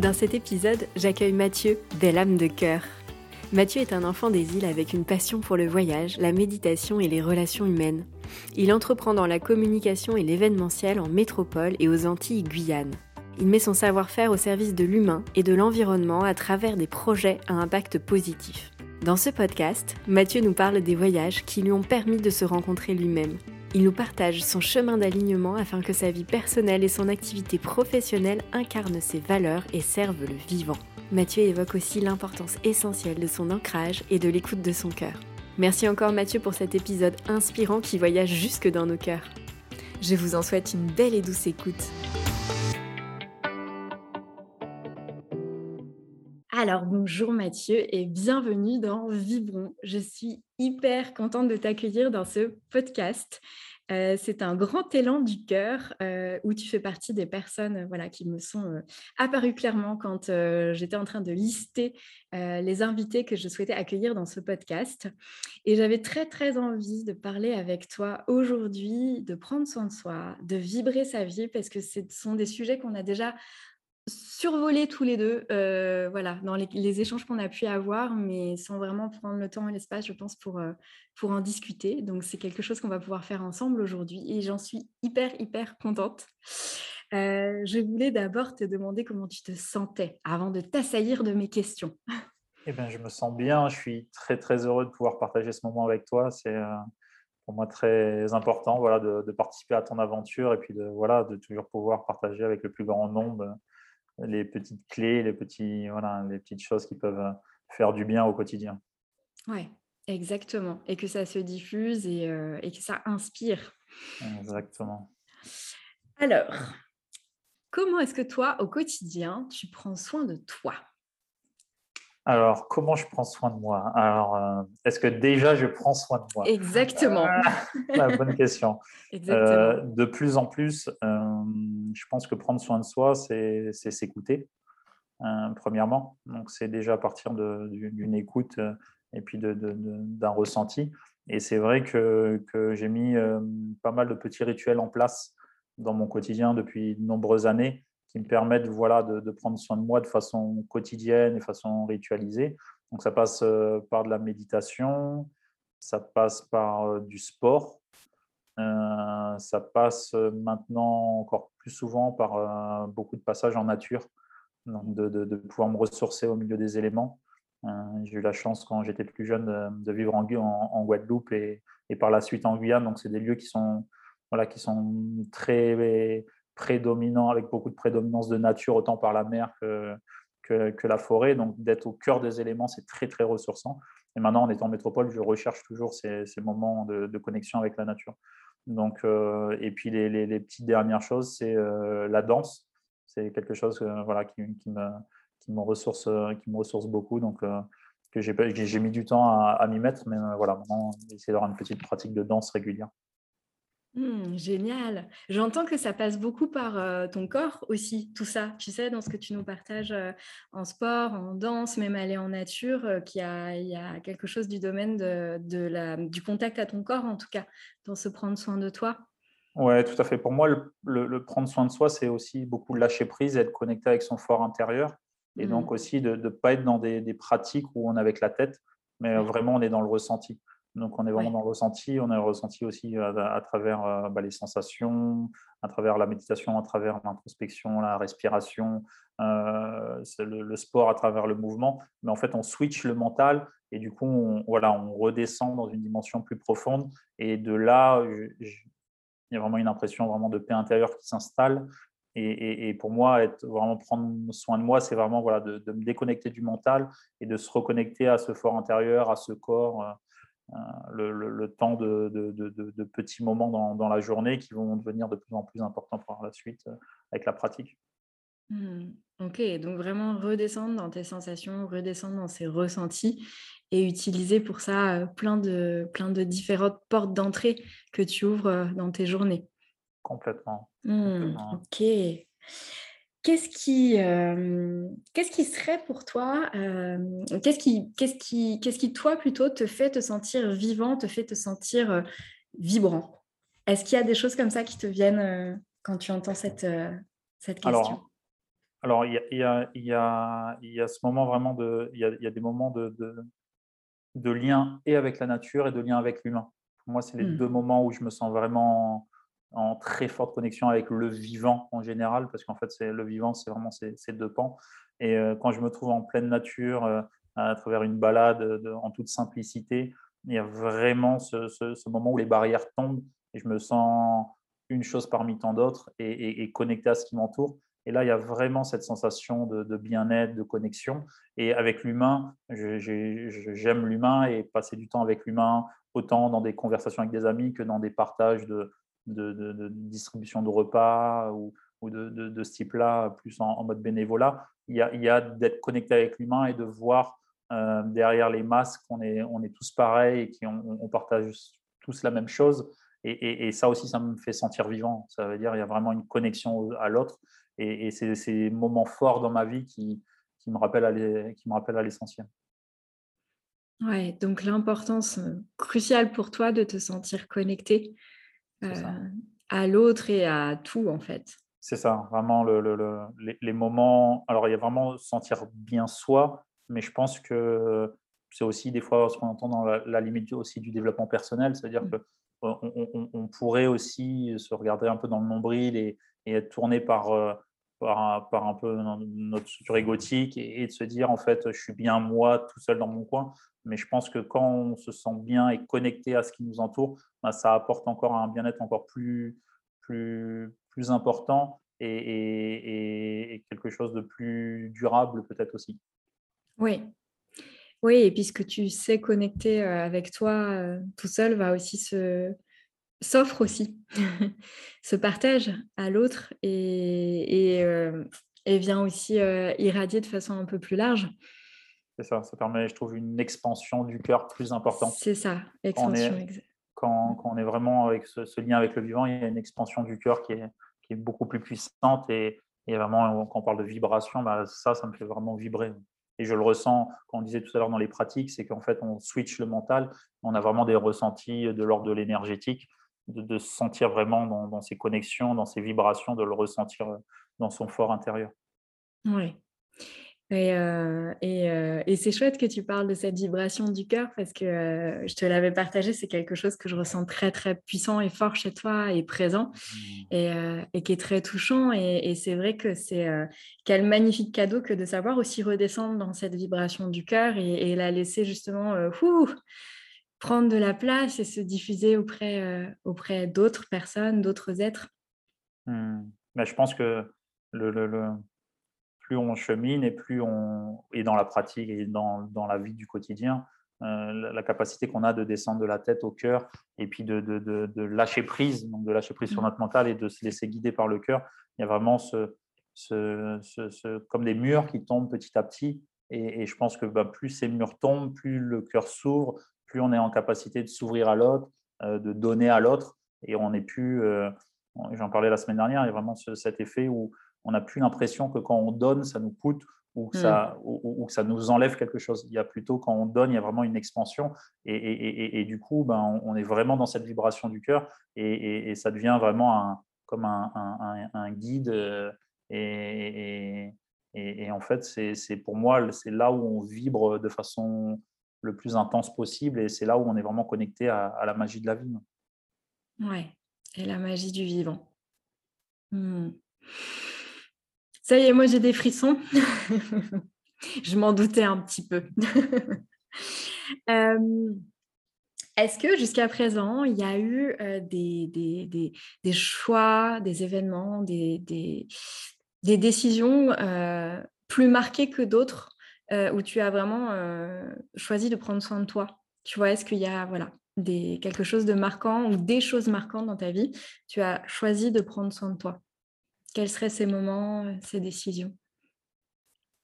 Dans cet épisode, j'accueille Mathieu, belle âme de cœur. Mathieu est un enfant des îles avec une passion pour le voyage, la méditation et les relations humaines. Il entreprend dans la communication et l'événementiel en métropole et aux Antilles Guyane. Il met son savoir-faire au service de l'humain et de l'environnement à travers des projets à impact positif. Dans ce podcast, Mathieu nous parle des voyages qui lui ont permis de se rencontrer lui-même. Il nous partage son chemin d'alignement afin que sa vie personnelle et son activité professionnelle incarnent ses valeurs et servent le vivant. Mathieu évoque aussi l'importance essentielle de son ancrage et de l'écoute de son cœur. Merci encore Mathieu pour cet épisode inspirant qui voyage jusque dans nos cœurs. Je vous en souhaite une belle et douce écoute. Alors bonjour Mathieu et bienvenue dans Vibron. Je suis hyper contente de t'accueillir dans ce podcast. Euh, c'est un grand élan du cœur euh, où tu fais partie des personnes euh, voilà, qui me sont apparues clairement quand j'étais en train de lister les invités que je souhaitais accueillir dans ce podcast. Et j'avais très très envie de parler avec toi aujourd'hui, de prendre soin de soi, de vibrer sa vie, parce que ce sont des sujets qu'on a déjà survoler tous les deux, euh, voilà, dans les, échanges qu'on a pu avoir, mais sans vraiment prendre le temps et l'espace, je pense, pour, euh, pour en discuter. Donc, c'est quelque chose qu'on va pouvoir faire ensemble aujourd'hui et j'en suis hyper, hyper contente. Euh, je voulais d'abord te demander comment tu te sentais avant de t'assaillir de mes questions. Eh bien, je me sens bien. Je suis très, très heureux de pouvoir partager ce moment avec toi. C'est pour moi très important voilà, de, de, participer à ton aventure et puis de, voilà, de toujours pouvoir partager avec le plus grand nombre les petites clés, les, petits, voilà, les petites choses qui peuvent faire du bien au quotidien. Oui, exactement. Et que ça se diffuse et, euh, et que ça inspire. Exactement. Alors, comment est-ce que toi, au quotidien, tu prends soin de toi? Alors, comment je prends soin de moi? Alors, euh, est-ce que déjà je prends soin de moi? Exactement. la bonne question. Euh, de plus en plus, euh, je pense que prendre soin de soi, c'est s'écouter, premièrement. Donc, c'est déjà à partir d'une écoute et puis d'un ressenti. Et c'est vrai que, que j'ai mis pas mal de petits rituels en place dans mon quotidien depuis de nombreuses années qui me permettent voilà, de, prendre soin de moi de façon quotidienne et façon ritualisée. Donc ça passe euh, par de la méditation, ça passe par euh, du sport, euh, ça passe maintenant encore plus souvent par beaucoup de passages en nature, donc de, pouvoir me ressourcer au milieu des éléments. J'ai eu la chance quand j'étais plus jeune de, vivre en, en, Guadeloupe et, et, par la suite en Guyane. Donc c'est des lieux qui sont, voilà, qui sont très prédominant, avec beaucoup de prédominance de nature, autant par la mer que, la forêt. Donc, d'être au cœur des éléments, c'est très, très ressourçant. Et maintenant, en étant en métropole, je recherche toujours ces, moments de, connexion avec la nature. Donc, euh, et puis, les, petites dernières choses, c'est euh, la danse. C'est quelque chose euh, qui, me, ressource, qui me ressource beaucoup. Donc, que j'ai mis du temps à, à m'y mettre. Mais voilà, maintenant, essayer d'avoir une petite pratique de danse régulière. Mmh, génial. J'entends que ça passe beaucoup par ton corps aussi, tout ça. Tu sais, dans ce que tu nous partages en sport, en danse, même aller en nature, qu'il y, y, a quelque chose du domaine de, la, du contact à ton corps, en tout cas, dans se prendre soin de toi. Oui, tout à fait. Pour moi, le, prendre soin de soi, c'est aussi beaucoup lâcher prise, être connecté avec son fort intérieur. Et donc mmh. aussi de ne pas être dans des, pratiques où on est avec la tête, mais vraiment on est dans le ressenti. Donc, on est vraiment dans le ressenti. On a le ressenti aussi à, travers bah, les sensations, à travers la méditation, à travers l'introspection, la respiration, le, sport à travers le mouvement. Mais en fait, on switch le mental et du coup, on, voilà, on redescend dans une dimension plus profonde. Et de là, il y a vraiment une impression vraiment de paix intérieure qui s'installe. Et, pour moi, être, vraiment prendre soin de moi, c'est vraiment voilà, de, me déconnecter du mental et de se reconnecter à ce fort intérieur, à ce corps, euh, euh, le, temps de, de, petits moments dans, dans, la journée qui vont devenir de plus en plus importants pour la suite euh, avec la pratique. Mmh. Ok, donc vraiment redescendre dans tes sensations, redescendre dans ces ressentis et utiliser pour ça plein de, plein de différentes portes d'entrée que tu ouvres dans tes journées. Complètement. Mmh, ok. Qu'est-ce qui, qu'est-ce qui serait pour toi, qu'est-ce qui, qu'est-ce qui, qu'est-ce qui toi plutôt te fait te sentir vivant, te fait te sentir vibrant? Est-ce qu'il y a des choses comme ça qui te viennent quand tu entends cette, cette question? Alors, il y a, y, a, y a, ce moment vraiment de. Il y a, des moments de, de, lien et avec la nature et de lien avec l'humain. Pour moi, c'est les mmh. deux moments où je me sens vraiment en très forte connexion avec le vivant en général, parce qu'en fait, c'est le vivant, c'est vraiment ces, deux pans. Et euh, quand je me trouve en pleine nature, euh, à travers une balade en toute simplicité, il y a vraiment ce, ce, moment où les barrières tombent et je me sens une chose parmi tant d'autres et, et connecté à ce qui m'entoure. Et là, il y a vraiment cette sensation de, bien-être, de connexion. Et avec l'humain, j'aime l'humain et passer du temps avec l'humain, autant dans des conversations avec des amis que dans des partages de, de distribution de repas ou, de, ce type-là, plus en, mode bénévolat. Il y a, a d'être connecté avec l'humain et de voir euh, derrière les masques qu'on est, on est tous pareils et qu'on on partage tous la même chose. Et, et, ça aussi, ça me fait sentir vivant. Ça veut dire qu'il y a vraiment une connexion à l'autre. Et, c'est ces moments forts dans ma vie qui, qui me rappellent à l'essentiel. Ouais, donc l'importance euh, cruciale pour toi de te sentir connecté à l'autre et à tout, en fait. C'est ça, vraiment le, le, les, moments. Alors, il y a vraiment sentir bien soi, mais je pense que c'est aussi des fois ce qu'on entend dans la, limite aussi du développement personnel, c'est-à-dire mmh. on, pourrait aussi se regarder un peu dans le nombril et, et être tourné par, par, un peu notre structure égotique et, de se dire en fait je suis bien moi tout seul dans mon coin. Mais je pense que quand on se sent bien et connecté à ce qui nous entoure, bah, ça apporte encore un bien-être encore plus, plus, plus important et, et, quelque chose de plus durable peut-être aussi. Oui. Oui, et puisque tu sais connecter euh, avec toi euh, tout seul va aussi se, s'offre aussi, se partage à l'autre et, et, euh, vient aussi euh, irradier de façon un peu plus large. C'est ça, ça permet, je trouve, une expansion du cœur plus importante. C'est ça, expansion. Quand, quand, on est vraiment avec ce, lien avec le vivant, il y a une expansion du cœur qui est, qui est beaucoup plus puissante et, et, vraiment, quand on parle de vibration, bah, ça, ça me fait vraiment vibrer. Et je le ressens, quand on disait tout à l'heure dans les pratiques, c'est qu'en fait, on switch le mental, on a vraiment des ressentis de l'ordre de l'énergétique de, se sentir vraiment dans, dans, ces connexions, dans ces vibrations, de le ressentir euh, dans son fort intérieur. Oui. Et, euh, et, euh, et c'est chouette que tu parles de cette vibration du cœur parce que je te l'avais partagé, c'est quelque chose que je ressens très très puissant et fort chez toi et présent mmh. et, et qui est très touchant. Et, c'est vrai que c'est quel magnifique cadeau que de savoir aussi redescendre dans cette vibration du cœur et, la laisser justement prendre de la place et se diffuser auprès, euh, auprès d'autres personnes, d'autres êtres. Mmh. Mais je pense que le, le, plus on chemine et plus on est dans la pratique et dans, dans la vie du quotidien, euh, la, capacité qu'on a de descendre de la tête au cœur et puis de, de, de, lâcher prise, donc de lâcher prise sur mmh. notre mental et de se laisser guider par le cœur. Il y a vraiment ce, ce, ce, comme des murs qui tombent petit à petit. Et, et je pense que bah, plus ces murs tombent, plus le cœur s'ouvre, plus on est en capacité de s'ouvrir à l'autre, euh, de donner à l'autre, et on n'est plus, euh, j'en parlais la semaine dernière, il y a vraiment cet effet où on n'a plus l'impression que quand on donne, ça nous coûte ou que, ça, mm. ou, que ça nous enlève quelque chose. Il y a plutôt quand on donne, il y a vraiment une expansion, et, et, du coup, ben, on est vraiment dans cette vibration du cœur, et, ça devient vraiment un, comme un, un, un guide. Euh, et, en fait, c'est pour moi, c'est là où on vibre de façon le plus intense possible. Et c'est là où on est vraiment connecté à, la magie de la vie. Ouais, et la magie du vivant. Hmm. Ça y est, moi j'ai des frissons. Je m'en doutais un petit peu. Est-ce que jusqu'à présent, il y a eu euh, des, des, choix, des événements, des, décisions euh, plus marquées que d'autres où tu as vraiment choisi de prendre soin de toi Tu vois, est-ce qu'il y a voilà, des, quelque chose de marquant ou des choses marquantes dans ta vie Tu as choisi de prendre soin de toi? Quels seraient ces moments, ces décisions?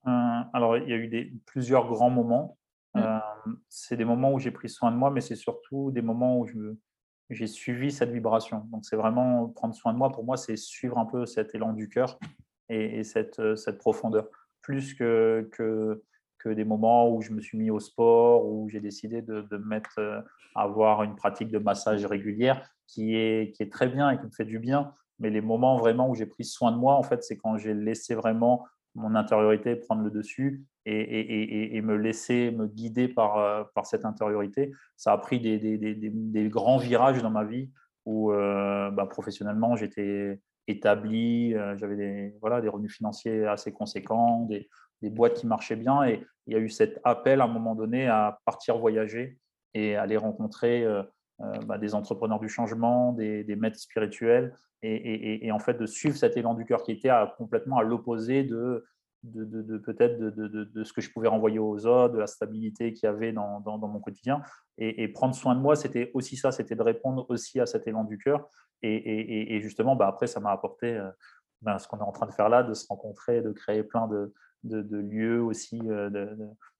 Alors, il y a eu des, plusieurs grands moments. Mmh. c'est des moments où j'ai pris soin de moi, mais c'est surtout des moments où j'ai suivi cette vibration. Donc, c'est vraiment prendre soin de moi. Pour moi, c'est suivre un peu cet élan du cœur et, cette, cette, profondeur, plus que, que, des moments où je me suis mis au sport, où j'ai décidé de, mettre à avoir une pratique de massage régulière qui est, qui est très bien et qui me fait du bien. Mais les moments vraiment où j'ai pris soin de moi, en fait, c'est quand j'ai laissé vraiment mon intériorité prendre le dessus et, me laisser me guider par, euh, par cette intériorité. Ça a pris des, des, des, grands virages dans ma vie où euh, bah, professionnellement j'étais établi, euh, j'avais des, voilà, des revenus financiers assez conséquents, des, boîtes qui marchaient bien et il y a eu cet appel à un moment donné à partir voyager et aller rencontrer bah, des entrepreneurs du changement, des, maîtres spirituels et, en fait de suivre cet élan du cœur qui était complètement à l'opposé de de, peut-être de, ce que je pouvais renvoyer aux autres, de la stabilité qu'il y avait dans, mon quotidien. Et, prendre soin de moi, c'était aussi ça, c'était de répondre aussi à cet élan du cœur. Et, justement, bah, après, ça m'a apporté euh, ben, ce qu'on est en train de faire là, de se rencontrer, de créer plein de, lieux aussi, euh,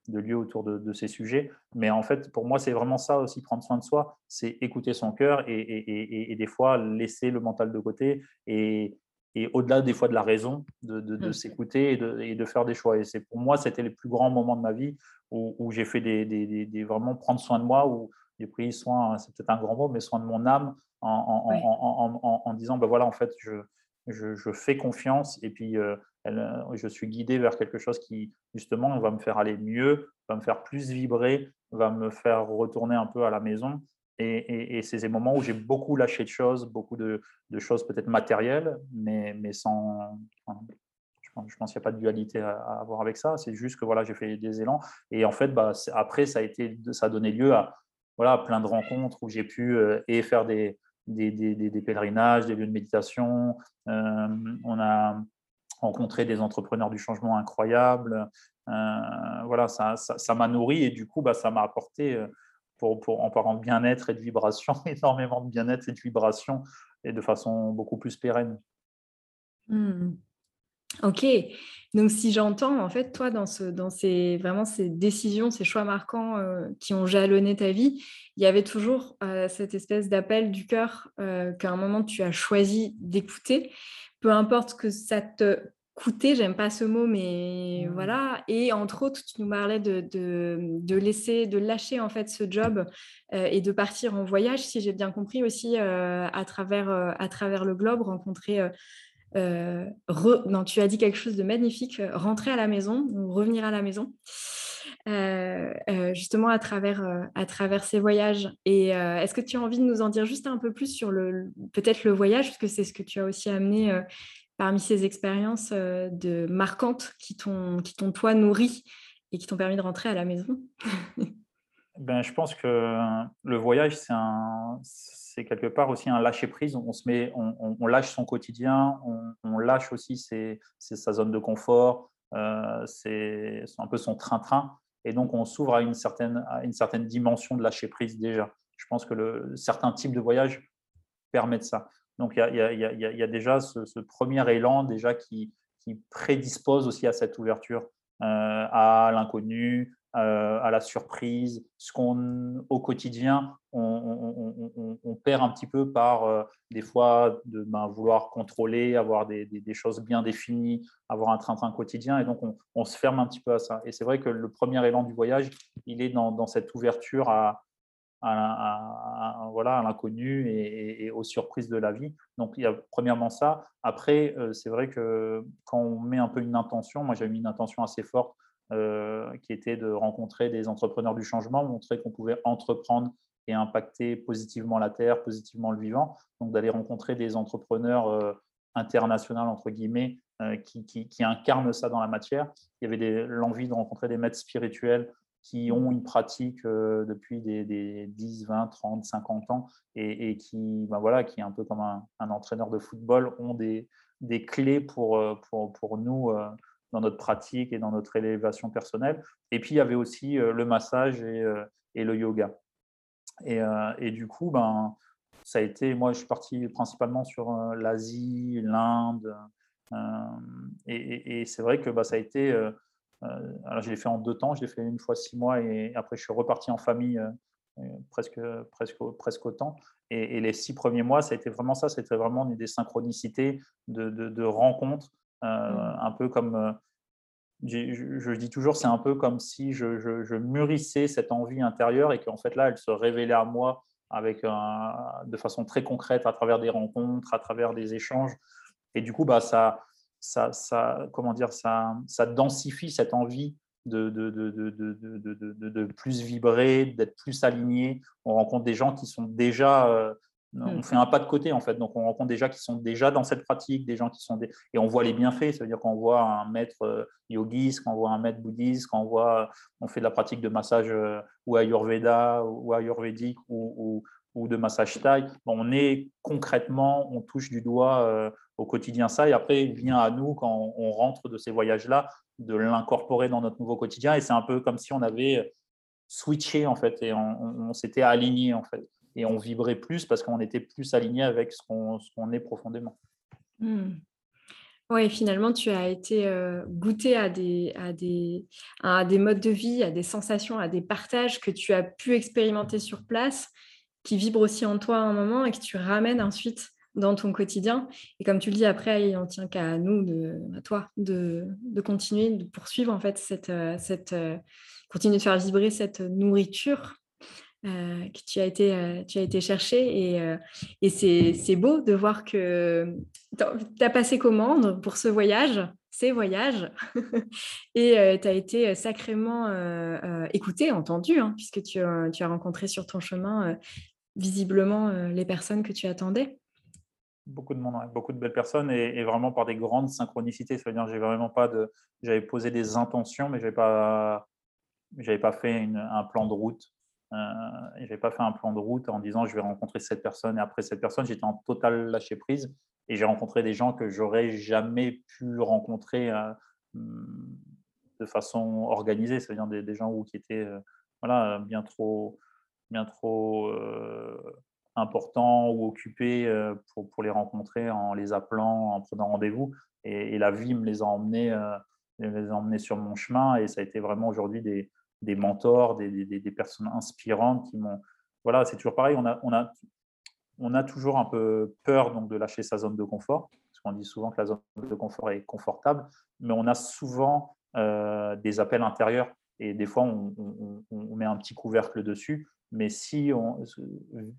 de, lieux autour de, ces sujets. Mais en fait, pour moi, c'est vraiment ça aussi, prendre soin de soi, c'est écouter son cœur et, des fois laisser le mental de côté et, et au-delà des fois de la raison, de, de, mmh. s'écouter et de, et de, faire des choix. Et c'est pour moi, c'était les plus grands moments de ma vie où, où j'ai fait des, des, des, vraiment prendre soin de moi, où j'ai pris soin, c'est peut-être un grand mot, mais soin de mon âme en, en, en, en disant, ben voilà, en fait, je, je, je fais confiance et puis euh, elle, je suis guidé vers quelque chose qui, justement, va me faire aller mieux, va me faire plus vibrer, va me faire retourner un peu à la maison et, c'est ces moments où j'ai beaucoup lâché de choses, beaucoup de, choses peut-être matérielles, mais, mais sans. je pense, qu'il n'y a pas de dualité à, avoir avec ça. C'est juste que voilà, j'ai fait des élans. Et en fait, bah, après, ça a, été, ça a donné lieu à voilà, plein de rencontres où j'ai pu euh, faire des, des, des, pèlerinages, des lieux de méditation. Euh, on a rencontré des entrepreneurs du changement incroyables. Euh, voilà, ça m'a ça, nourri et du coup, bah, ça m'a apporté pour, en parlant de bien-être et de vibration, énormément de bien-être et de vibration, et de façon beaucoup plus pérenne. Mmh. Ok, donc si j'entends, en fait, toi, dans, ce, dans ces, vraiment ces décisions, ces choix marquants euh, qui ont jalonné ta vie, il y avait toujours euh, cette espèce d'appel du cœur euh, qu'à un moment tu as choisi d'écouter, peu importe que ça te coûter, j'aime pas ce mot, mais mmh. voilà. Et entre autres, tu nous parlais de, de, laisser, de lâcher en fait ce job et de partir en voyage, si j'ai bien compris aussi, à, travers, à travers le globe, rencontrer. Non, tu as dit quelque chose de magnifique, rentrer à la maison ou revenir à la maison. justement à travers, à travers ces voyages. Et est-ce que tu as envie de nous en dire juste un peu plus sur le peut-être le voyage, parce que c'est ce que tu as aussi amené parmi ces expériences euh, de marquantes qui t'ont, qui t'ont toi nourri et qui t'ont permis de rentrer à la maison? Ben, Je pense que le voyage, c'est, un, c'est quelque part aussi un lâcher-prise. On, se met, on, lâche son quotidien, on, lâche aussi ses, sa zone de confort, euh, c'est, un peu son train-train. Et donc, on s'ouvre à une certaine, à une certaine dimension de lâcher-prise déjà. Je pense que le, certains types de voyages permettent ça. Donc il y a, déjà ce, premier élan déjà qui, prédispose aussi à cette ouverture, euh, à l'inconnu, euh, à la surprise, ce qu'on au quotidien on, perd un petit peu par euh, des fois de ben, vouloir contrôler, avoir des, choses bien définies, avoir un train-train quotidien, et donc on, se ferme un petit peu à ça. Et c'est vrai que le premier élan du voyage, il est dans cette ouverture à, à, l'inconnu et, aux surprises de la vie. Donc, il y a premièrement ça. Après, euh, c'est vrai que quand on met un peu une intention, moi j'ai mis une intention assez forte qui était de rencontrer des entrepreneurs du changement, montrer qu'on pouvait entreprendre et impacter positivement la Terre, positivement le vivant. Donc d'aller rencontrer des entrepreneurs internationaux, entre guillemets, qui, qui, incarnent ça dans la matière. Il y avait l'envie de rencontrer des maîtres spirituels qui ont une pratique depuis des, 10, 20, 30, 50 ans et, qui, ben voilà, qui est un peu comme un, entraîneur de football, ont des, des clés pour nous dans notre pratique et dans notre élévation personnelle. Et puis, il y avait aussi le massage et, et le yoga. Et, et, du coup, ben, ça a été, moi, je suis parti principalement sur l'Asie, l'Inde. et, c'est vrai que bah, ça a été euh, alors, je l'ai fait en deux temps. Je l'ai fait une fois six mois et après, je suis reparti en famille euh, euh, presque, presque, presque autant. Et, les six premiers mois, ça a été vraiment ça. C'était vraiment des synchronicités de, de, rencontres, mmh. un peu comme. Je, dis toujours, c'est un peu comme si je, je, mûrissais cette envie intérieure et qu'en fait là, elle se révélait à moi avec de façon très concrète à travers des rencontres, à travers des échanges. Et du coup, bah, ça, ça, ça, comment dire, ça, ça densifie cette envie de, de, de, de plus vibrer, d'être plus aligné. On rencontre des gens qui sont déjà, euh, on mmh. fait un pas de côté en fait, donc on rencontre des gens qui sont déjà dans cette pratique, des gens qui sont des... et on voit les bienfaits. Ça veut dire qu'on voit un maître euh, yogiste, qu'on voit un maître bouddhiste, qu'on voit, on fait de la pratique de massage euh, ou ayurveda ou ayurvédique ou, ou de massage taille, on est concrètement, on touche du doigt au quotidien ça. Et après, il vient à nous, quand on rentre de ces voyages-là, de l'incorporer dans notre nouveau quotidien. Et c'est un peu comme si on avait switché, en fait, et on, s'était aligné, en fait. Et on vibrait plus parce qu'on était plus aligné avec ce qu'on est profondément. Hmm. Oui, finalement, tu as été euh, goûté à des, à, des, à des modes de vie, à des sensations, à des partages que tu as pu expérimenter sur place, qui vibrent aussi en toi à un moment et que tu ramènes ensuite dans ton quotidien. Et comme tu le dis, après, il n'en tient qu'à nous, de, à toi, de, de, continuer, de poursuivre en fait cette, euh, cette euh, continuer de faire vibrer cette nourriture euh, que tu as été, tu as été chercher. Et, et c'est beau de voir que tu as passé commande pour ce voyage, ces voyages, et tu as été sacrément écouté, entendu, puisque tu, as rencontré sur ton chemin visiblement les personnes que tu attendais beaucoup de monde, beaucoup de belles personnes et, vraiment par des grandes synchronicités. Ça veut dire j'ai vraiment pas de, j'avais posé des intentions, mais j'avais pas, j'avais pas fait un plan de route. Euh, j'avais pas fait un plan de route en disant je vais rencontrer cette personne et après cette personne j'étais en total lâcher prise et j'ai rencontré des gens que j'aurais jamais pu rencontrer euh, de façon organisée. Ça veut dire des, gens qui étaient euh, voilà bien trop bien trop importants ou occupés pour, les rencontrer en les appelant, en prenant rendez-vous. Et, la vie me les a emmenés, les a emmenés sur mon chemin. Et ça a été vraiment aujourd'hui des, des, mentors, des, personnes inspirantes qui m'ont. Voilà, c'est toujours pareil. On a, on, a, on a toujours un peu peur donc, de lâcher sa zone de confort. Parce qu'on dit souvent que la zone de confort est confortable. Mais on a souvent euh, des appels intérieurs. Et des fois, on, met un petit couvercle dessus mais si, on,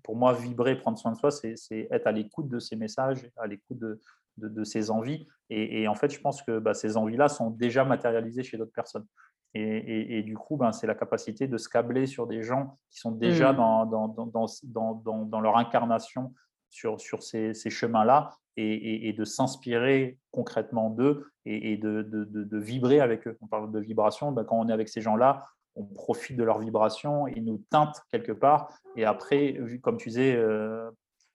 pour moi, vibrer, prendre soin de soi, c'est être à l'écoute de ces messages, à l'écoute de, de, ces envies. Et, en fait, je pense que bah, ces envies-là sont déjà matérialisées chez d'autres personnes. Et, et, du coup, ben, c'est la capacité de se câbler sur des gens qui sont déjà mmh. dans, dans, dans, dans, leur incarnation sur, sur ces, ces chemins-là et, de s'inspirer concrètement d'eux et, de, de, de, vibrer avec eux. On parle de vibration, ben, quand on est avec ces gens-là, on profite de leur vibration, ils nous teintent quelque part. Et après, comme tu disais, euh,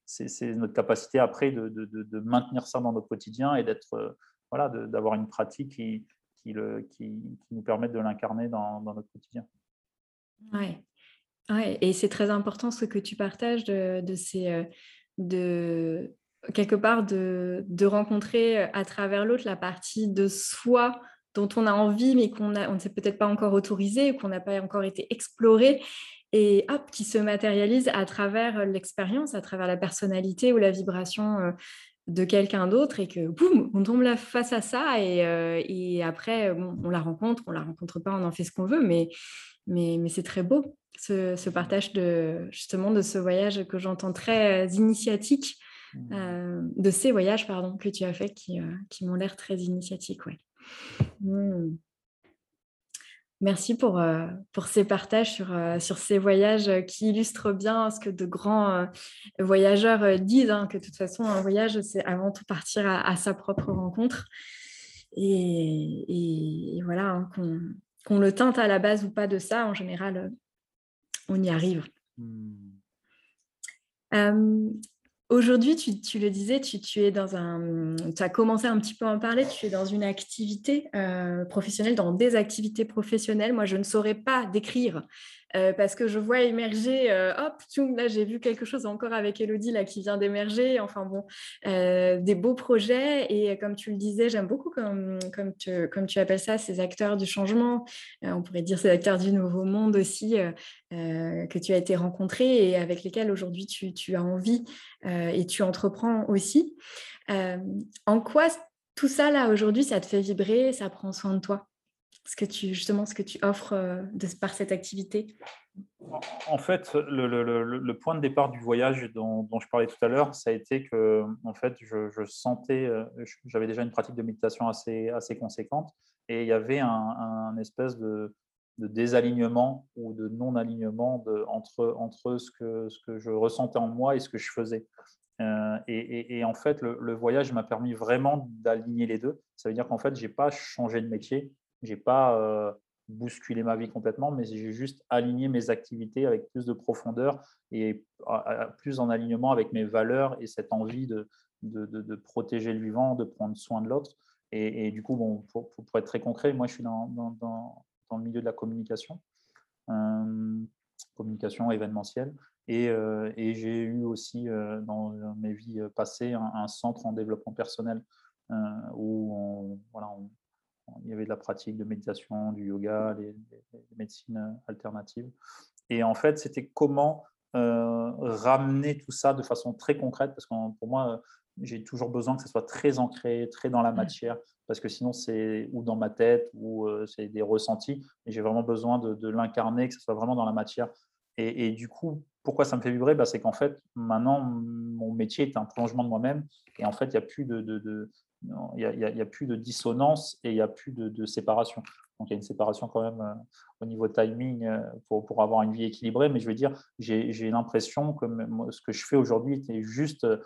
c'est notre capacité après de, maintenir ça dans notre quotidien et d'être euh, voilà, d'avoir une pratique qui, qui, nous permette de l'incarner dans, notre quotidien. Ouais. ouais. Et c'est très important ce que tu partages de, ces euh, de quelque part de, de rencontrer à travers l'autre la partie de soi dont on a envie, mais qu'on on ne s'est peut-être pas encore autorisé, qu'on n'a pas encore été exploré, et hop, qui se matérialise à travers l'expérience, à travers la personnalité ou la vibration euh, de quelqu'un d'autre, et que boum, on tombe là face à ça, et, euh, après, on la rencontre, on la rencontre pas, on en fait ce qu'on veut, mais, mais, mais c'est très beau, ce, partage de justement de ce voyage que j'entends très initiatique. Mmh. Euh, de ces voyages pardon, que tu as fait qui, qui m'ont l'air très initiatiques. Ouais. Hmm. Merci pour, euh, pour ces partages sur, euh, sur ces voyages qui illustrent bien ce que de grands voyageurs disent, hein, que de toute façon, un voyage, c'est avant tout partir à, sa propre rencontre. Et, voilà, hein, qu'on le teinte à la base ou pas de ça, en général, on y arrive. Hmm. Aujourd'hui, tu, le disais, tu, es dans un, as commencé un petit peu à en parler, tu es dans une activité euh, professionnelle, dans des activités professionnelles. Moi, je ne saurais pas décrire euh, parce que je vois émerger, euh, hop, là j'ai vu quelque chose encore avec Elodie là qui vient d'émerger, enfin bon, euh, des beaux projets. Et comme tu le disais, j'aime beaucoup comme, comme, tu, comme tu appelles ça, ces acteurs du changement, on pourrait dire ces acteurs du nouveau monde aussi que tu as été rencontré et avec lesquels aujourd'hui tu, tu, as envie et tu entreprends aussi. en quoi tout ça là aujourd'hui, ça te fait vibrer, ça prend soin de toi? Ce que tu, justement, ce que tu offres euh, par cette activité? En fait, le, point de départ du voyage dont, je parlais tout à l'heure, ça a été que, en fait, je, sentais, euh, j'avais déjà une pratique de méditation assez, assez conséquente, et il y avait un, espèce de, désalignement ou de non-alignement entre, entre ce, que, ce que je ressentais en moi et ce que je faisais. Euh, et, et, en fait, le, voyage m'a permis vraiment d'aligner les deux. Ça veut dire qu'en fait, je n'ai pas changé de métier, j'ai pas euh, bousculé ma vie complètement, mais j'ai juste aligné mes activités avec plus de profondeur et plus en alignement avec mes valeurs et cette envie de, de, protéger le vivant, de prendre soin de l'autre. Et, du coup, bon, pour, pour, être très concret, moi, je suis dans, dans, dans, le milieu de la communication, euh, communication événementielle. Et, euh, et j'ai eu aussi dans mes vies passées un, centre en développement personnel où on, y avait de la pratique de méditation, du yoga, des, médecines euh, alternatives. Et en fait, c'était comment euh, ramener tout ça de façon très concrète, parce que pour moi, j'ai toujours besoin que ça soit très ancré, très dans la mmh. matière, parce que sinon c'est ou dans ma tête ou euh, c'est des ressentis. Et j'ai vraiment besoin de, l'incarner, que ce soit vraiment dans la matière. Et, du coup, pourquoi ça me fait vibrer? Bah, C'est qu'en fait, maintenant, mon métier est un prolongement de moi-même. Et en fait, il n'y a plus de, il n'y a, plus de dissonance et il n'y a plus de, séparation. Donc il y a une séparation quand même euh, au niveau timing euh, pour, avoir une vie équilibrée, mais je veux dire, j'ai l'impression que ce que je fais aujourd'hui est juste euh,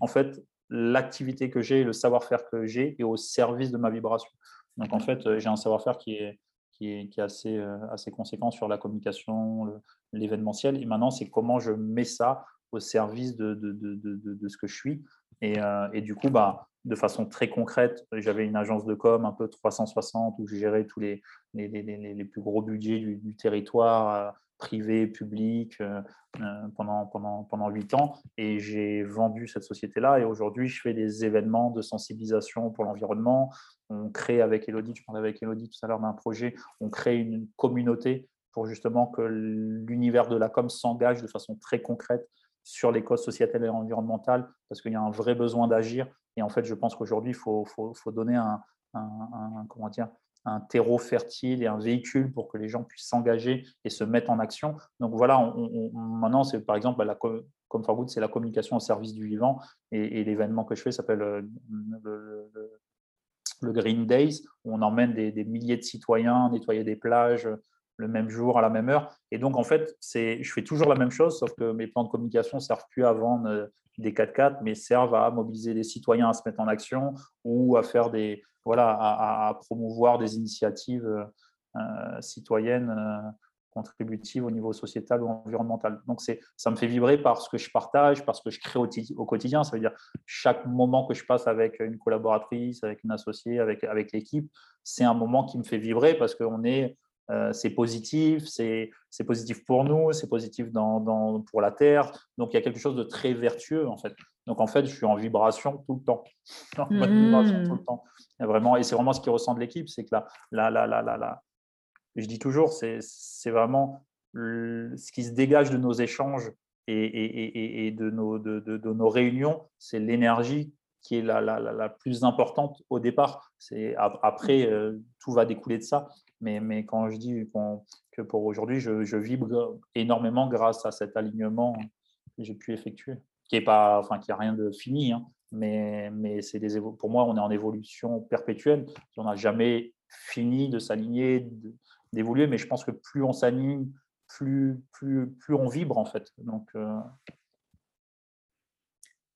en fait l'activité que j'ai, le savoir-faire que j'ai est au service de ma vibration. Donc en fait, j'ai un savoir-faire qui est, qui est, assez, conséquent sur la communication, l'événementiel, et maintenant c'est comment je mets ça au service de ce que je suis. Et, et, du coup, bah, de façon très concrète. J'avais une agence de com un peu 360 où je gérais tous les, les, les, plus gros budgets du, territoire euh, privé, public euh, euh, pendant, pendant, pendant 8 ans. Et j'ai vendu cette société-là. Et aujourd'hui, je fais des événements de sensibilisation pour l'environnement. On crée avec Elodie, je parlais avec Elodie tout à l'heure d'un projet, on crée une communauté pour justement que l'univers de la com s'engage de façon très concrète sur les causes sociétales et environnementales, parce qu'il y a un vrai besoin d'agir. Et en fait, je pense qu'aujourd'hui, il faut, faut, faut, donner un, un, comment dire, un terreau fertile et un véhicule pour que les gens puissent s'engager et se mettre en action. Donc voilà, on, maintenant, c'est par exemple, bah, la, comme Fargood, c'est la communication au service du vivant. Et, l'événement que je fais s'appelle euh, le, le, Green Days, où on emmène des, des milliers de citoyens nettoyer des plages, le même jour, à la même heure. Et donc, en fait, je fais toujours la même chose, sauf que mes plans de communication ne servent plus à vendre des 4x4, mais servent à mobiliser les citoyens à se mettre en action ou à faire des, voilà, à, promouvoir des initiatives euh, citoyennes euh, contributives au niveau sociétal ou environnemental. Donc, ça me fait vibrer parce que je partage, parce que je crée au, au, quotidien. Ça veut dire chaque moment que je passe avec une collaboratrice, avec une associée, avec, avec l'équipe, c'est un moment qui me fait vibrer parce qu'on est euh, c'est positif, c'est positif pour nous, c'est positif dans, pour la Terre. Donc, il y a quelque chose de très vertueux, en fait. Donc, en fait, je suis en vibration tout le temps. En vibration tout le mmh. vraiment, et c'est vraiment ce qui ressent de l'équipe, c'est que là, là, là, là, là, je dis toujours, c'est vraiment ce qui se dégage de nos échanges et, et, de, nos, de, de, nos réunions, c'est l'énergie qui est la, la, la, plus importante au départ. Après, euh, tout va découler de ça. Mais, mais quand je dis que pour aujourd'hui, je, je, vibre énormément grâce à cet alignement que j'ai pu effectuer, qui est pas, enfin, qui a rien de fini, hein, mais, mais c'est des pour moi, on est en évolution perpétuelle. On n'a jamais fini de s'aligner d'évoluer, mais je pense que plus on s'anime, plus, plus, plus on vibre en fait. Donc,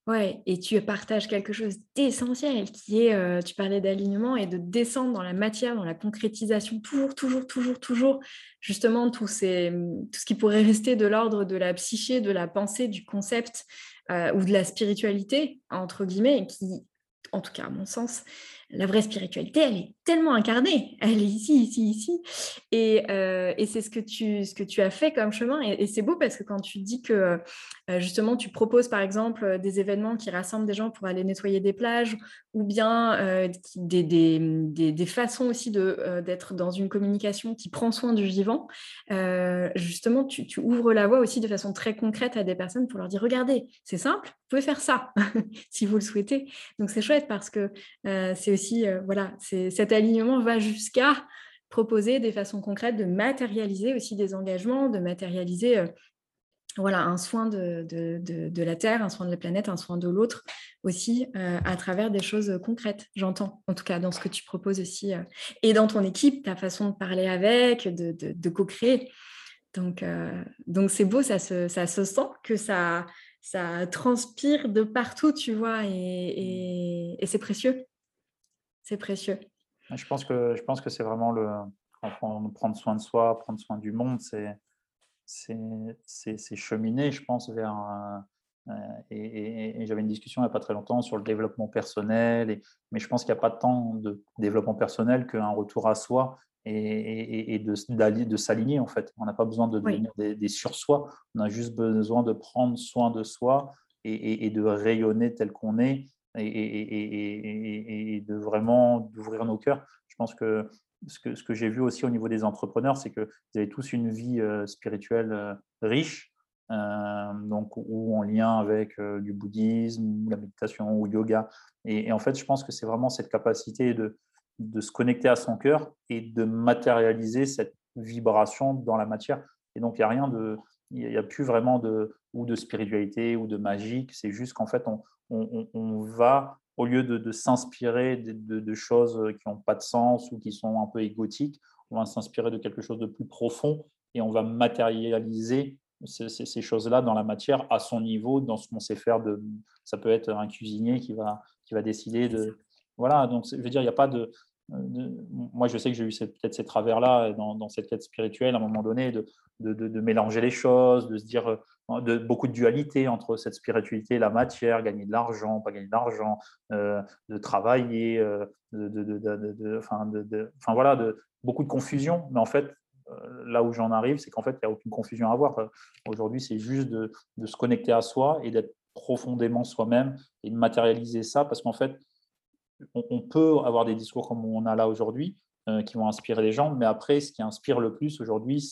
Ouais, et tu partages quelque chose d'essentiel qui est, euh, tu parlais d'alignement et de descendre dans la matière, dans la concrétisation, toujours, toujours, toujours, toujours, justement, tout, ces, tout ce qui pourrait rester de l'ordre de la psyché, de la pensée, du concept euh, ou de la spiritualité, entre guillemets, qui, en tout cas à mon sens, la vraie spiritualité, elle est tellement incarnée. Elle est ici, ici, ici. Et, euh, et c'est ce, que tu, ce que tu as fait comme chemin. Et, c'est beau parce que quand tu dis que justement tu proposes par exemple des événements qui rassemblent des gens pour aller nettoyer des plages ou bien euh, des, façons aussi d'être dans une communication qui prend soin du vivant, justement tu, ouvres la voie aussi de façon très concrète à des personnes pour leur dire regardez, c'est simple, vous pouvez faire ça si vous le souhaitez. Donc c'est chouette parce que c'est aussi, voilà, cet alignement va jusqu'à proposer des façons concrètes de matérialiser aussi des engagements, de matérialiser euh, voilà, un soin de, de, la Terre, un soin de la planète, un soin de l'autre aussi euh, à travers des choses concrètes, j'entends, en tout cas dans ce que tu proposes aussi, euh, et dans ton équipe, ta façon de parler avec, de, co-créer. Donc, donc c'est beau, ça se, ça se sent que ça, ça transpire de partout, tu vois, et c'est précieux. C'est précieux. Je pense que, que c'est vraiment le. Prendre soin de soi, prendre soin du monde, c'est c'est cheminer, je pense, vers. Euh, et, j'avais une discussion il n'y a pas très longtemps sur le développement personnel, et, mais je pense qu'il n'y a pas tant de développement personnel qu'un retour à soi et, et de, de s'aligner en fait. On n'a pas besoin de devenir des, des sur-soi, on a juste besoin de prendre soin de soi et, de rayonner tel qu'on est et, de vraiment d'ouvrir nos cœurs. Je pense que ce que, ce que j'ai vu aussi au niveau des entrepreneurs, c'est que vous avez tous une vie euh, spirituelle euh, riche, euh, donc, ou en lien avec du bouddhisme, ou la méditation, ou yoga. Et, en fait, je pense que c'est vraiment cette capacité de, de se connecter à son cœur et de matérialiser cette vibration dans la matière. Et donc, il n'y a rien de, il n'y a plus vraiment de, ou de spiritualité ou de magique. C'est juste qu'en fait, on, on, va, au lieu de, s'inspirer de, choses qui n'ont pas de sens ou qui sont un peu égotiques, on va s'inspirer de quelque chose de plus profond et on va matérialiser ces, choses-là dans la matière à son niveau, dans ce qu'on sait faire. De, ça peut être un cuisinier qui va, qui va décider de... Voilà, donc je veux dire, il n'y a pas de, moi, je sais que j'ai eu peut-être ces travers-là dans, cette quête spirituelle à un moment donné, de, de, mélanger les choses, de se dire de, beaucoup de dualité entre cette spiritualité la matière, gagner de l'argent, pas gagner d'argent, euh, de travailler, euh, de, enfin, enfin, voilà, de, beaucoup de confusion. Mais en fait, là où j'en arrive, c'est qu'en fait, il n'y a aucune confusion à avoir. Aujourd'hui, c'est juste de, se connecter à soi et d'être profondément soi-même et de matérialiser ça parce qu'en fait, on, peut avoir des discours comme on a là aujourd'hui euh, qui vont inspirer les gens, mais après, ce qui inspire le plus aujourd'hui,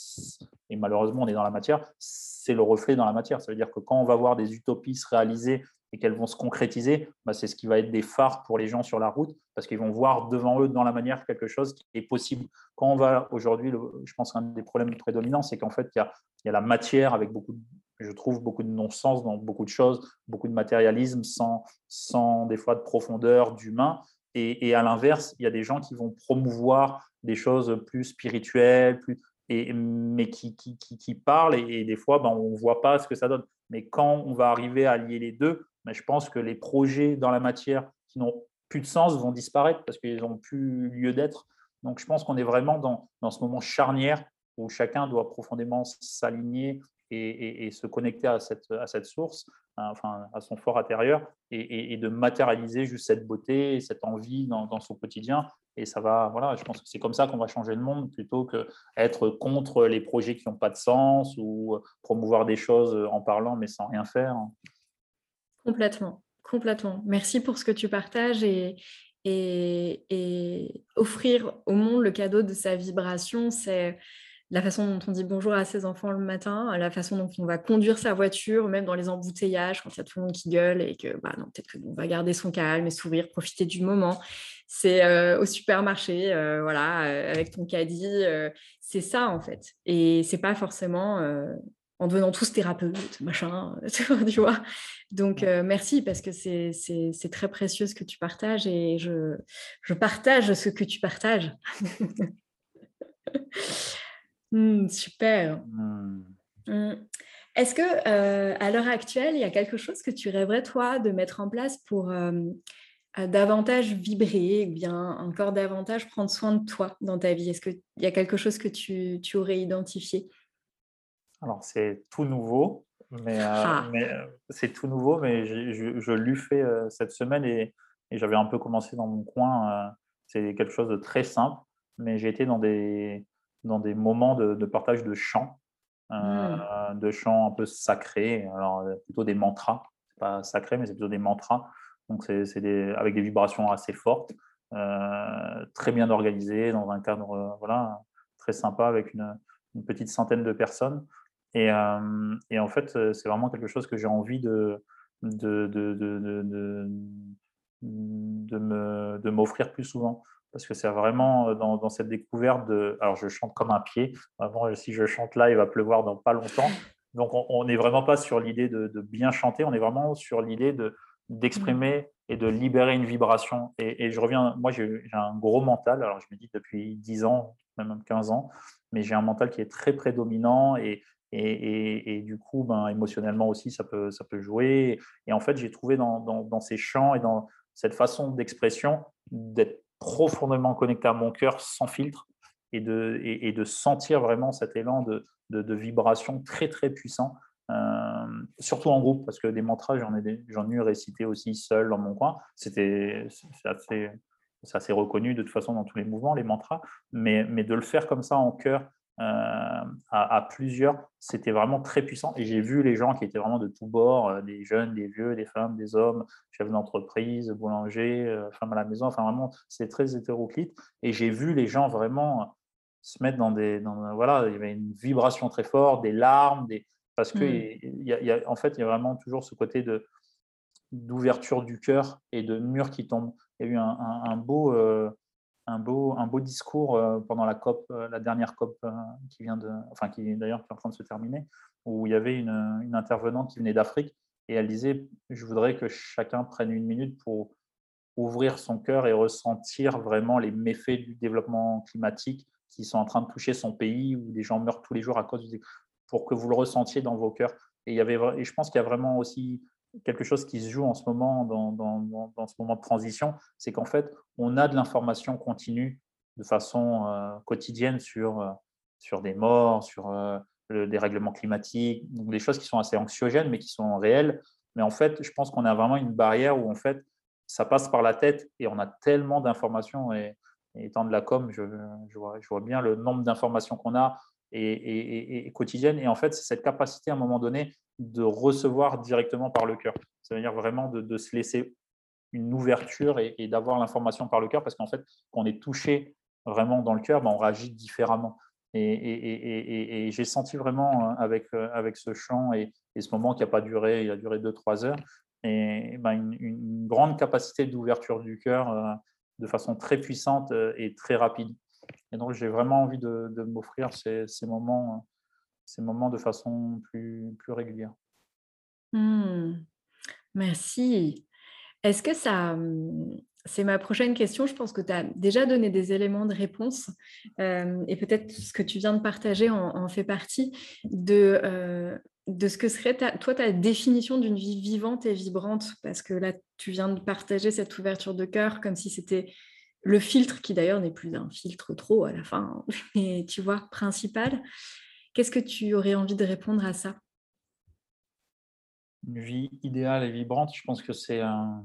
et malheureusement on est dans la matière, c'est le reflet dans la matière. Ça veut dire que quand on va voir des utopies se réaliser et qu'elles vont se concrétiser, bah, c'est ce qui va être des phares pour les gens sur la route, parce qu'ils vont voir devant eux, dans la manière, quelque chose qui est possible. Quand on va aujourd'hui, je pense qu'un des problèmes prédominants, c'est qu'en fait, il y, a, la matière avec beaucoup de je trouve beaucoup de non-sens dans beaucoup de choses, beaucoup de matérialisme sans, sans des fois de profondeur, d'humain. Et, à l'inverse, il y a des gens qui vont promouvoir des choses plus spirituelles, plus, mais qui, qui, qui, parlent et, des fois, ben, on ne voit pas ce que ça donne. Mais quand on va arriver à lier les deux, ben, je pense que les projets dans la matière qui n'ont plus de sens vont disparaître parce qu'ils n'ont plus lieu d'être. Donc je pense qu'on est vraiment dans, dans ce moment charnière où chacun doit profondément s'aligner et, se connecter à cette, à source, enfin, à son fort intérieur, et, de matérialiser juste cette beauté, cette envie dans, son quotidien. Et ça va, voilà, je pense que c'est comme ça qu'on va changer le monde plutôt que être contre les projets qui n'ont pas de sens ou promouvoir des choses en parlant mais sans rien faire. Complètement, complètement. Merci pour ce que tu partages et, et offrir au monde le cadeau de sa vibration, c'est la façon dont on dit bonjour à ses enfants le matin, la façon dont on va conduire sa voiture, même dans les embouteillages, quand il y a tout le monde qui gueule et que bah non, peut-être qu'on va garder son calme et sourire, profiter du moment. C'est euh, au supermarché, euh, voilà, euh, avec ton caddie, c'est ça en fait. Et c'est pas forcément en devenant tous thérapeutes, machin, tu vois. Donc merci parce que c'est très précieux ce que tu partages et je, je partage ce que tu partages. Mmh, super. Mmh. Mmh. Est-ce que euh, à l'heure actuelle, il y a quelque chose que tu rêverais toi de mettre en place pour euh, davantage vibrer ou bien encore davantage prendre soin de toi dans ta vie? Est-ce qu'il y a quelque chose que tu, tu aurais identifié? Alors c'est tout nouveau, mais, euh, ah. mais c'est tout nouveau, mais je, je, l'ai fait cette semaine et, et j'avais un peu commencé dans mon coin. c'est quelque chose de très simple, mais j'ai été dans des dans des moments de, partage de chants, euh, mmh. de chants un peu sacrés, alors euh, plutôt des mantras, pas sacré, mais c'est plutôt des mantras. Donc c'est avec des vibrations assez fortes, euh, très bien organisées dans un cadre voilà très sympa avec une, petite centaine de personnes. Et, et en fait, c'est vraiment quelque chose que j'ai envie de, de, de, de, de m'offrir plus souvent parce que c'est vraiment euh, dans, cette découverte de. Alors, je chante comme un pied. Vraiment, si je chante là, il va pleuvoir dans pas longtemps. Donc, on n'est vraiment pas sur l'idée de, bien chanter, on est vraiment sur l'idée d'exprimer et de libérer une vibration. Et, je reviens, moi, j'ai un gros mental. Alors, je me dis depuis 10 ans, même 15 ans, mais j'ai un mental qui est très prédominant et, et, du coup, ben, émotionnellement aussi, ça peut, ça peut jouer. Et en fait, j'ai trouvé dans, dans, ces chants et dans cette façon d'expression d'être profondément connecté à mon cœur sans filtre et de, et, de sentir vraiment cet élan de, de, vibration très très puissant, euh, surtout en groupe, parce que des mantras, j'en ai, j'en ai eu récité aussi seul dans mon coin. C'était assez, assez reconnu de toute façon dans tous les mouvements, les mantras, mais, mais de le faire comme ça en cœur euh, à, plusieurs, c'était vraiment très puissant. Et j'ai vu les gens qui étaient vraiment de tous bords, euh, des jeunes, des vieux, des femmes, des hommes, chefs d'entreprise, boulangers, euh, femmes à la maison. Enfin, vraiment, c'est très hétéroclite. Et j'ai vu les gens vraiment se mettre dans des. voilà, il y avait une vibration très forte, des larmes, des, parce que, mmh. y a, en fait, il y a vraiment toujours ce côté de d'ouverture du cœur et de mur qui tombe. Il y a eu un, beau un beau, un beau discours euh, pendant la COP, euh, la dernière COP euh, qui vient de, enfin qui d'ailleurs en train de se terminer, où il y avait une, une intervenante qui venait d'Afrique et elle disait je voudrais que chacun prenne une minute pour ouvrir son cœur et ressentir vraiment les méfaits du développement climatique qui sont en train de toucher son pays où des gens meurent tous les jours à cause du pour que vous le ressentiez dans vos cœurs. Et, il y avait, et je pense qu'il y a vraiment aussi quelque chose qui se joue en ce moment dans, ce moment de transition, c'est qu'en fait, on a de l'information continue de façon euh, quotidienne sur, euh, sur des morts, sur euh, des règlements climatiques, des choses qui sont assez anxiogènes, mais qui sont réelles. Mais en fait, je pense qu'on a vraiment une barrière où en fait, ça passe par la tête et on a tellement d'informations. Et, étant de la com, je vois bien le nombre d'informations qu'on a et, quotidienne. Et en fait, c'est cette capacité à un moment donné de recevoir directement par le cœur. Ça veut dire vraiment de, se laisser une ouverture et, d'avoir l'information par le cœur, parce qu'en fait, quand on est touché vraiment dans le cœur, ben, on réagit différemment. Et, j'ai senti vraiment euh, avec, euh, avec ce chant et, ce moment qui n'a pas duré, il a duré 2-3 heures, et ben, une, grande capacité d'ouverture du cœur euh, de façon très puissante et très rapide. Et donc, j'ai vraiment envie de, m'offrir ces, moments ces moments de façon plus, régulière. Mmh. Merci. Est-ce que ça... Mmh, c'est ma prochaine question. Je pense que tu as déjà donné des éléments de réponse et peut-être ce que tu viens de partager en, fait partie de, de ce que serait toi ta définition d'une vie vivante et vibrante. Parce que là, tu viens de partager cette ouverture de cœur comme si c'était le filtre, qui d'ailleurs n'est plus un filtre trop à la fin, mais tu vois, principal. Qu'est-ce que tu aurais envie de répondre à ça? Une vie idéale et vibrante, je pense que c'est un...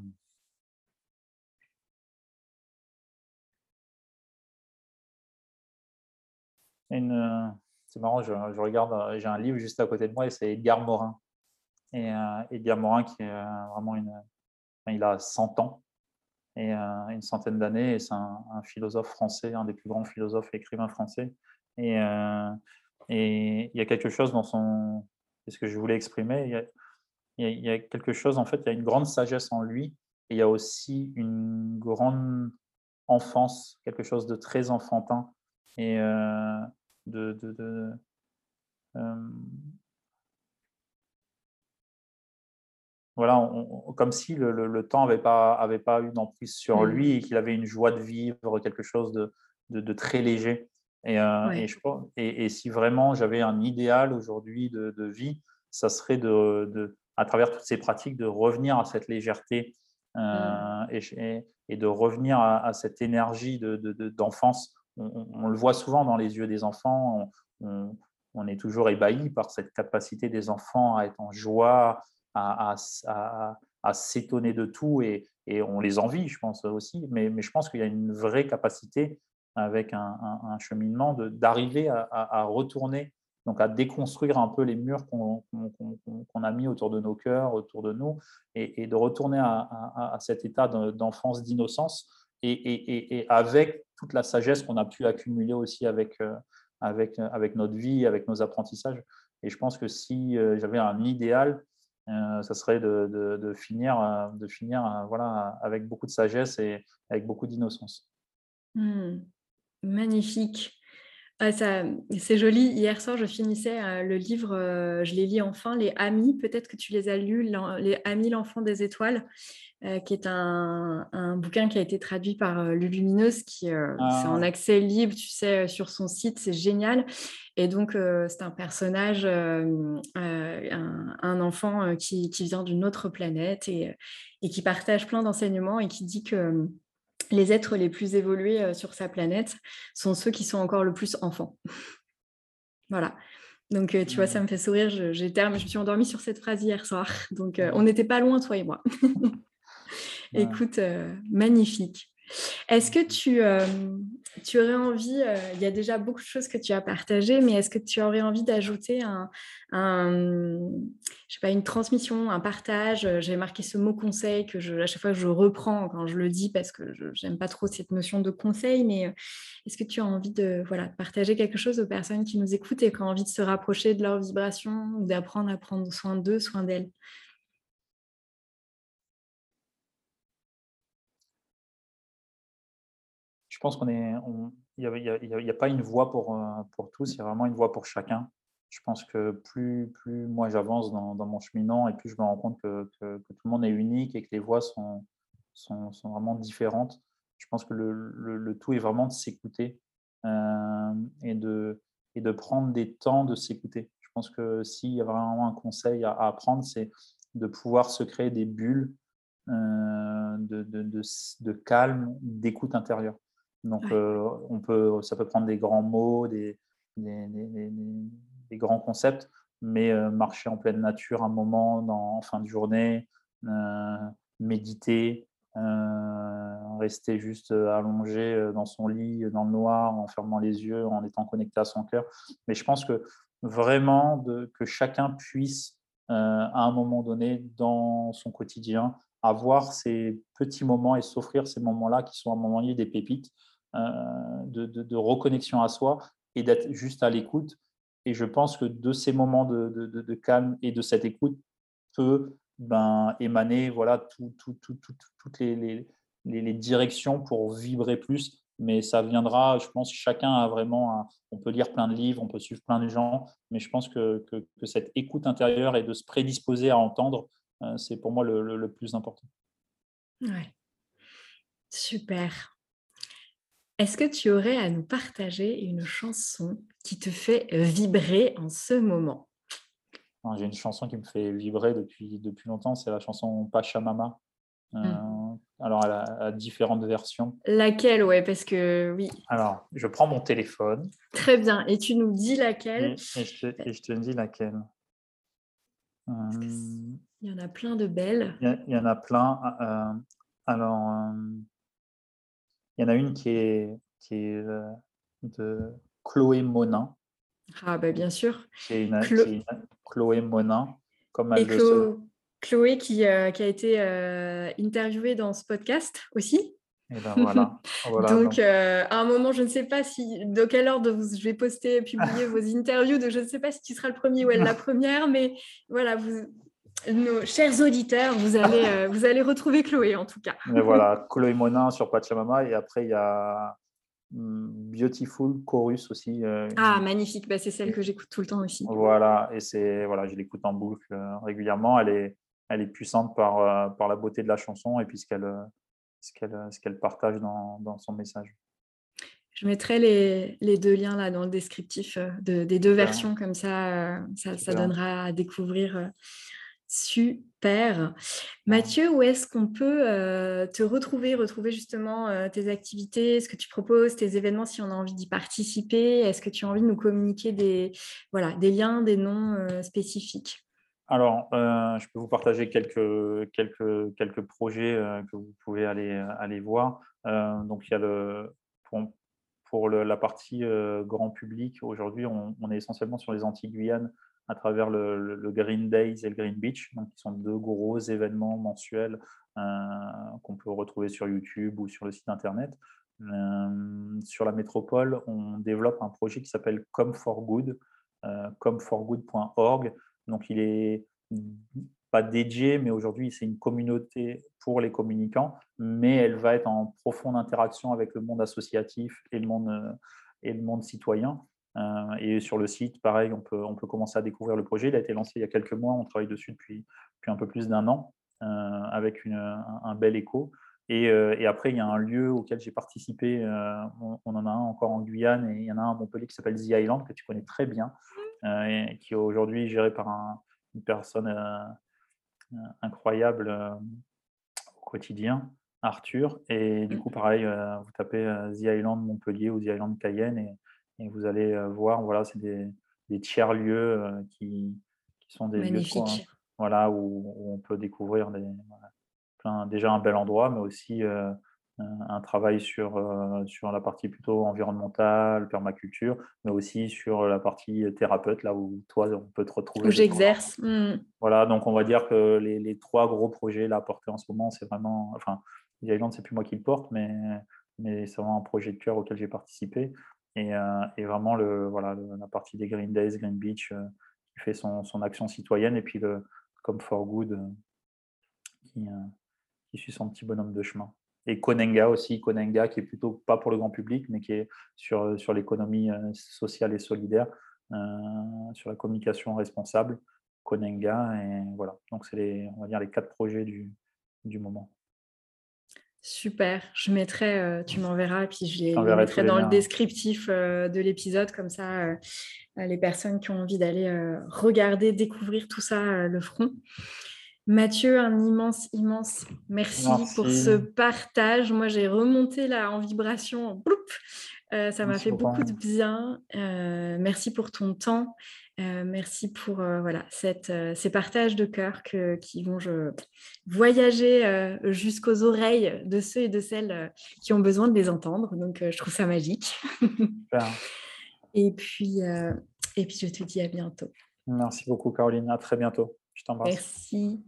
Une... C'est marrant, je, regarde, j'ai un livre juste à côté de moi et c'est Edgar Morin. Et euh, Edgar Morin qui est euh, vraiment une... il a 100 ans et euh, une centaine d'années et c'est un, philosophe français, un des plus grands philosophes et écrivains français. Et, et il y a quelque chose dans son. C'est ce que je voulais exprimer. Il y, a, quelque chose, en fait, il y a une grande sagesse en lui. Et il y a aussi une grande enfance, quelque chose de très enfantin. Et euh, de. de, euh, voilà, comme si le, le, temps n'avait pas, avait pas eu d'emprise sur mmh. lui et qu'il avait une joie de vivre, quelque chose de, de, de très léger. Et, et, si vraiment j'avais un idéal aujourd'hui de, vie, ça serait de, à travers toutes ces pratiques, de revenir à cette légèreté mmh. et, de revenir à, cette énergie d'enfance. on, le voit souvent dans les yeux des enfants. On, on est toujours ébahi par cette capacité des enfants à être en joie, à, s'étonner de tout et, on les envie, je pense aussi. Mais, je pense qu'il y a une vraie capacité avec un, cheminement d'arriver à, retourner, donc à déconstruire un peu les murs qu'on a mis autour de nos cœurs, autour de nous, et, de retourner à, cet état d'enfance, d'innocence, et, avec toute la sagesse qu'on a pu accumuler aussi avec, euh, euh, avec notre vie, avec nos apprentissages. Et je pense que si euh, j'avais un idéal, ça serait de, finir, de finir voilà, avec beaucoup de sagesse et avec beaucoup d'innocence. Mmh. Magnifique. Ah, c'est joli. Hier soir, je finissais le livre, je l'ai lu enfin, Les Amis. Peut-être que tu les as lus, Les Amis, l'enfant des étoiles. Euh, qui est un, bouquin qui a été traduit par euh, Lulumineuse, qui euh, c'est en ah. accès libre, tu sais, sur son site, c'est génial. Et donc, c'est un personnage, un, enfant qui, vient d'une autre planète et, et, qui partage plein d'enseignements et qui dit que les êtres les plus évolués sur sa planète sont ceux qui sont encore le plus enfants. voilà. Donc, tu vois, ça me fait sourire. Je, je me suis endormie sur cette phrase hier soir. Donc, on n'était pas loin, toi et moi. Écoute, euh, magnifique. Est-ce que tu, euh, aurais envie, euh, il y a déjà beaucoup de choses que tu as partagées, mais est-ce que tu aurais envie d'ajouter un, je sais pas, une transmission, un partage? J'ai marqué ce mot conseil que à chaque fois je reprends quand je le dis parce que je n'aime pas trop cette notion de conseil, mais est-ce que tu as envie de voilà, partager quelque chose aux personnes qui nous écoutent et qui ont envie de se rapprocher de leur vibration ou d'apprendre à prendre soin d'eux, soin d'elles? Pense qu'on est, il n'y a, pas une voie pour, euh, pour tous, il y a vraiment une voie pour chacun. Je pense que plus, plus moi j'avance dans, mon cheminant et plus je me rends compte que, tout le monde est unique et que les voies sont, sont, vraiment différentes. Je pense que le, tout est vraiment de s'écouter euh, et, de, et de prendre des temps de s'écouter. Je pense que s'il y a vraiment un conseil à, apprendre, c'est de pouvoir se créer des bulles euh, de, de, calme, d'écoute intérieure. Donc, euh, on peut, ça peut prendre des grands mots, des, des, grands concepts, mais euh, marcher en pleine nature un moment dans, en fin de journée, euh, méditer, rester juste allongé dans son lit, dans le noir, en fermant les yeux, en étant connecté à son cœur. Mais je pense que vraiment de, que chacun puisse, à un moment donné, dans son quotidien, avoir ces petits moments et s'offrir ces moments-là qui sont à un moment donné des pépites euh, de, reconnexion à soi et d'être juste à l'écoute. Et je pense que de ces moments de, calme et de cette écoute peut ben, émaner voilà, toutes les, les, directions pour vibrer plus. Mais ça viendra, je pense, chacun a vraiment, on peut lire plein de livres, on peut suivre plein de gens, mais je pense que, que, cette écoute intérieure et de se prédisposer à entendre, euh, c'est pour moi le, le plus important. Ouais. Super. Est-ce que tu aurais à nous partager une chanson qui te fait vibrer en ce moment? J'ai une chanson qui me fait vibrer depuis, depuis longtemps, c'est la chanson Pachamama. Mmh. Euh, alors, elle a, différentes versions. Laquelle, ouais, parce que oui. Alors, je prends mon téléphone. Très bien, et tu nous dis laquelle? Et, je, te, dis laquelle. Il y en a plein de belles. Il y, en a plein. Euh, alors, il y en a une qui est, qui est euh, de Chloé Monin. Ah, bah bien sûr. Chloé Monin, comme elle Chloé qui, euh, qui, a été euh, interviewée dans ce podcast aussi. Et ben voilà. donc, à un moment, je ne sais pas si, de quel ordre je vais poster, publier vos interviews, de, je ne sais pas si tu seras le premier ou elle la première, mais voilà, vous, nos chers auditeurs, vous allez, euh, vous allez retrouver Chloé en tout cas. Mais voilà, Chloé Monin sur Pachamama et après il y a hmm, Beautiful Chorus aussi. Euh, ah, magnifique, bah, c'est celle que j'écoute tout le temps aussi. Voilà, et c'est voilà, je l'écoute en boucle euh, régulièrement. Elle est, elle est puissante par, par la beauté de la chanson et puis ce qu'elle ce qu'elle partage dans, dans, son message. Je mettrai les, deux liens là dans le descriptif des deux versions, comme ça, ça, donnera à découvrir Super. Mathieu, où est-ce qu'on peut te retrouver, retrouver justement tes activités, ce que tu proposes, tes événements, si on a envie d'y participer? Est-ce que tu as envie de nous communiquer des, voilà, des liens, des noms spécifiques? Alors, je peux vous partager quelques, quelques, quelques projets que vous pouvez aller, aller voir. donc, il y a le, pour, la partie grand public, aujourd'hui, on, on, est essentiellement sur les Antilles-Guyane à travers le, Green Days et le Green Beach, donc qui sont deux gros événements mensuels euh, qu'on peut retrouver sur YouTube ou sur le site internet. Euh, sur la métropole, on développe un projet qui s'appelle Come for Good, euh, comeforgood.org. Donc il est pas dédié, mais aujourd'hui c'est une communauté pour les communicants, mais elle va être en profonde interaction avec le monde associatif et le monde, et le monde citoyen. Euh, et sur le site, pareil, on peut, on peut commencer à découvrir le projet. Il a été lancé il y a quelques mois, on travaille dessus depuis, depuis un peu plus d'un an, euh, avec une, un, bel écho. Et, euh, et, après, il y a un lieu auquel j'ai participé, on, en a un encore en Guyane, et il y en a un à Montpellier qui s'appelle The Island, que tu connais très bien, et qui est aujourd'hui géré par une personne incroyable au quotidien. Arthur. Et du mmh. coup, pareil, vous tapez The Island Montpellier ou The Island Cayenne et, et vous allez voir, voilà, c'est des, tiers-lieux euh, qui, sont des lieux hein, voilà, où, on peut découvrir des, déjà un bel endroit, mais aussi euh, un travail sur, sur la partie plutôt environnementale, permaculture, mais aussi sur la partie thérapeute, là où toi, on peut te retrouver. Où j'exerce. Mmh. Voilà, donc on va dire que les, les, trois gros projets là portés en ce moment, c'est vraiment, enfin, Island, c'est plus moi qui le porte, mais, mais c'est vraiment un projet de cœur auquel j'ai participé. Euh, et, vraiment le, voilà, la partie des Green Days, Green Beach, euh, qui fait son, action citoyenne, et puis le Come for Good, euh, qui, qui suit son petit bonhomme de chemin. Et Konenga aussi, Konenga qui est plutôt pas pour le grand public, mais qui est sur, sur l'économie sociale et solidaire, sur la communication responsable, Konenga, et voilà. Donc c'est les, on va dire les quatre projets du, du moment. Super, je mettrai, euh, tu m'enverras, puis je les, mettrai dans le descriptif euh, de l'épisode, comme ça euh, les personnes qui ont envie d'aller regarder, découvrir tout ça le feront. Mathieu, un immense, immense merci, pour ce partage. Moi, j'ai remonté là en vibration, ça m'a fait beaucoup de bien. merci pour ton temps. Euh, merci pour euh, voilà, cette, euh, ces partages de cœur qui vont je, voyager jusqu'aux oreilles de ceux et de celles qui ont besoin de les entendre. Donc, je trouve ça magique. et, puis, et puis, je te dis à bientôt. Merci beaucoup, Caroline. À très bientôt. Je t'embrasse. Merci.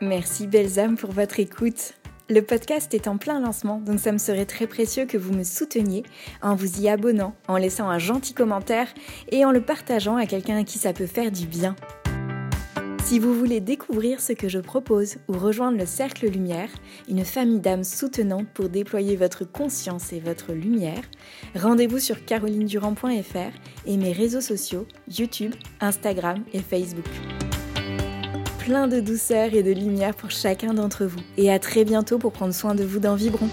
Merci, belles âmes, pour votre écoute. Le podcast est en plein lancement, donc ça me serait très précieux que vous me souteniez en vous y abonnant, en laissant un gentil commentaire et en le partageant à quelqu'un à qui ça peut faire du bien. Si vous voulez découvrir ce que je propose ou rejoindre le Cercle Lumière, une famille d'âmes soutenantes pour déployer votre conscience et votre lumière, rendez-vous sur carolinedurand.fr et mes réseaux sociaux YouTube, Instagram et Facebook plein de douceur et de lumière pour chacun d'entre vous. Et à très bientôt pour prendre soin de vous dans Vibron.